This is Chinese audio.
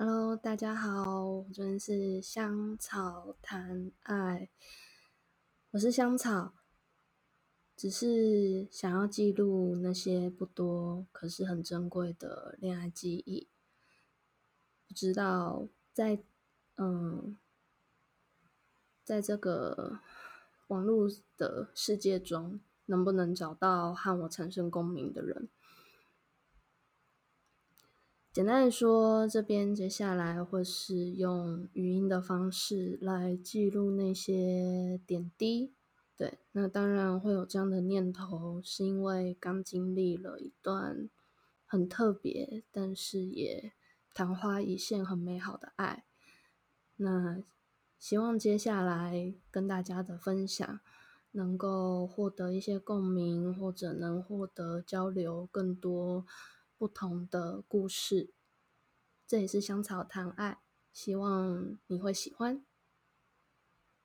Hello，大家好，我这边是香草谈爱，我是香草，只是想要记录那些不多可是很珍贵的恋爱记忆。不知道在嗯，在这个网络的世界中，能不能找到和我产生共鸣的人？简单的说，这边接下来会是用语音的方式来记录那些点滴。对，那当然会有这样的念头，是因为刚经历了一段很特别，但是也昙花一现、很美好的爱。那希望接下来跟大家的分享，能够获得一些共鸣，或者能获得交流更多。不同的故事，这也是香草谈爱，希望你会喜欢。